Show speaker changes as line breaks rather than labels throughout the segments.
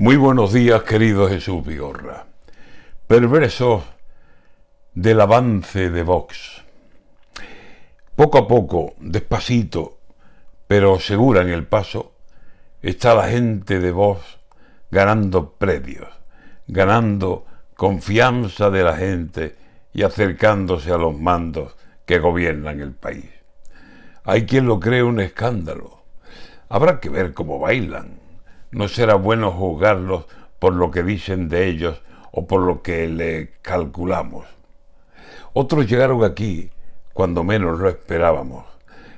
Muy buenos días, querido Jesús Vigorra. Perversos del avance de Vox. Poco a poco, despacito, pero segura en el paso, está la gente de Vox ganando predios, ganando confianza de la gente y acercándose a los mandos que gobiernan el país. Hay quien lo cree un escándalo. Habrá que ver cómo bailan. No será bueno juzgarlos por lo que dicen de ellos o por lo que le calculamos. Otros llegaron aquí cuando menos lo esperábamos.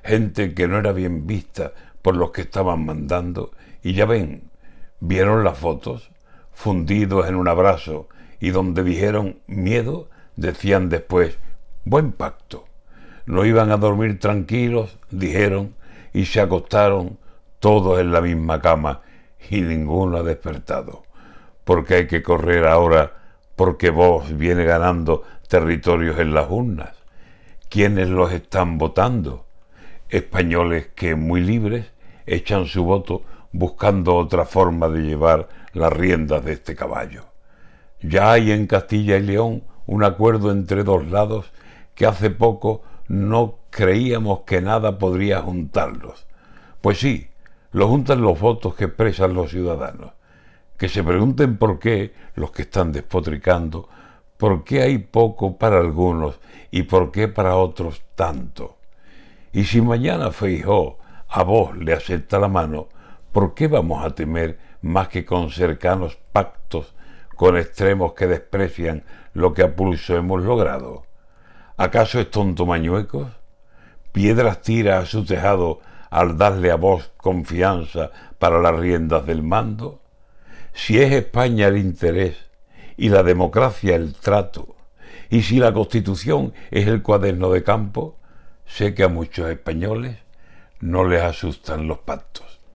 Gente que no era bien vista por los que estaban mandando. Y ya ven, vieron las fotos, fundidos en un abrazo, y donde dijeron miedo, decían después buen pacto. No iban a dormir tranquilos, dijeron, y se acostaron todos en la misma cama y ninguno ha despertado. Porque hay que correr ahora porque vos viene ganando territorios en las urnas. ¿Quiénes los están votando? Españoles que muy libres echan su voto buscando otra forma de llevar las riendas de este caballo. Ya hay en Castilla y León un acuerdo entre dos lados que hace poco no creíamos que nada podría juntarlos. Pues sí, lo juntan los votos que expresan los ciudadanos. Que se pregunten por qué los que están despotricando, por qué hay poco para algunos y por qué para otros tanto. Y si mañana Feijó a vos le acepta la mano, ¿por qué vamos a temer más que con cercanos pactos con extremos que desprecian lo que a pulso hemos logrado? ¿Acaso es tonto Mañuecos? Piedras tira a su tejado al darle a vos confianza para las riendas del mando? Si es España el interés y la democracia el trato, y si la Constitución es el cuaderno de campo, sé que a muchos españoles no les asustan los pactos.